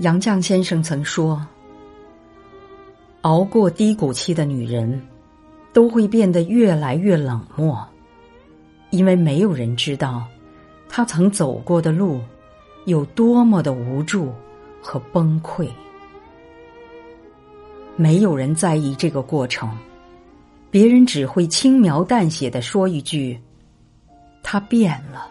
杨绛先生曾说：“熬过低谷期的女人，都会变得越来越冷漠，因为没有人知道她曾走过的路有多么的无助和崩溃。没有人在意这个过程，别人只会轻描淡写的说一句：‘她变了。’